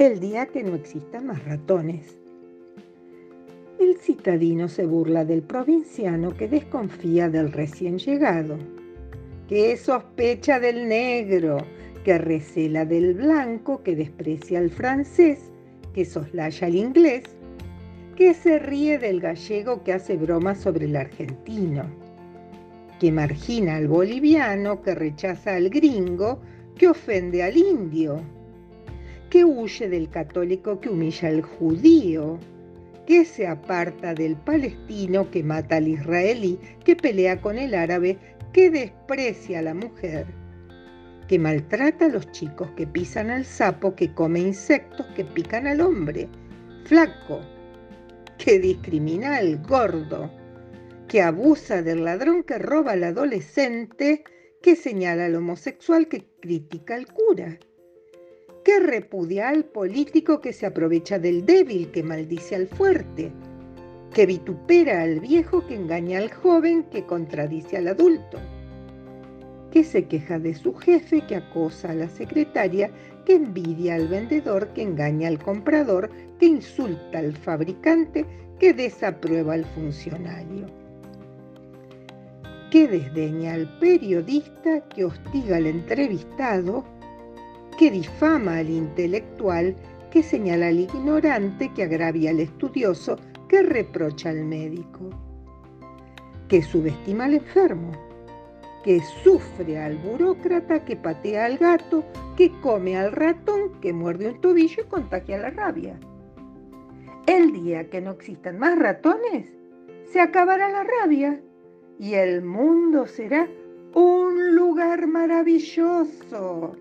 el día que no existan más ratones. El citadino se burla del provinciano que desconfía del recién llegado, que sospecha del negro, que recela del blanco, que desprecia al francés, que soslaya al inglés, que se ríe del gallego que hace bromas sobre el argentino, que margina al boliviano, que rechaza al gringo, que ofende al indio, que huye del católico que humilla al judío, que se aparta del palestino que mata al israelí, que pelea con el árabe, que desprecia a la mujer, que maltrata a los chicos, que pisan al sapo, que come insectos, que pican al hombre, flaco, que discrimina al gordo, que abusa del ladrón que roba al adolescente, que señala al homosexual, que critica al cura que repudia al político que se aprovecha del débil, que maldice al fuerte, que vitupera al viejo, que engaña al joven, que contradice al adulto, que se queja de su jefe, que acosa a la secretaria, que envidia al vendedor, que engaña al comprador, que insulta al fabricante, que desaprueba al funcionario, que desdeña al periodista, que hostiga al entrevistado, que difama al intelectual, que señala al ignorante, que agravia al estudioso, que reprocha al médico, que subestima al enfermo, que sufre al burócrata, que patea al gato, que come al ratón, que muerde un tobillo y contagia la rabia. El día que no existan más ratones, se acabará la rabia y el mundo será un lugar maravilloso.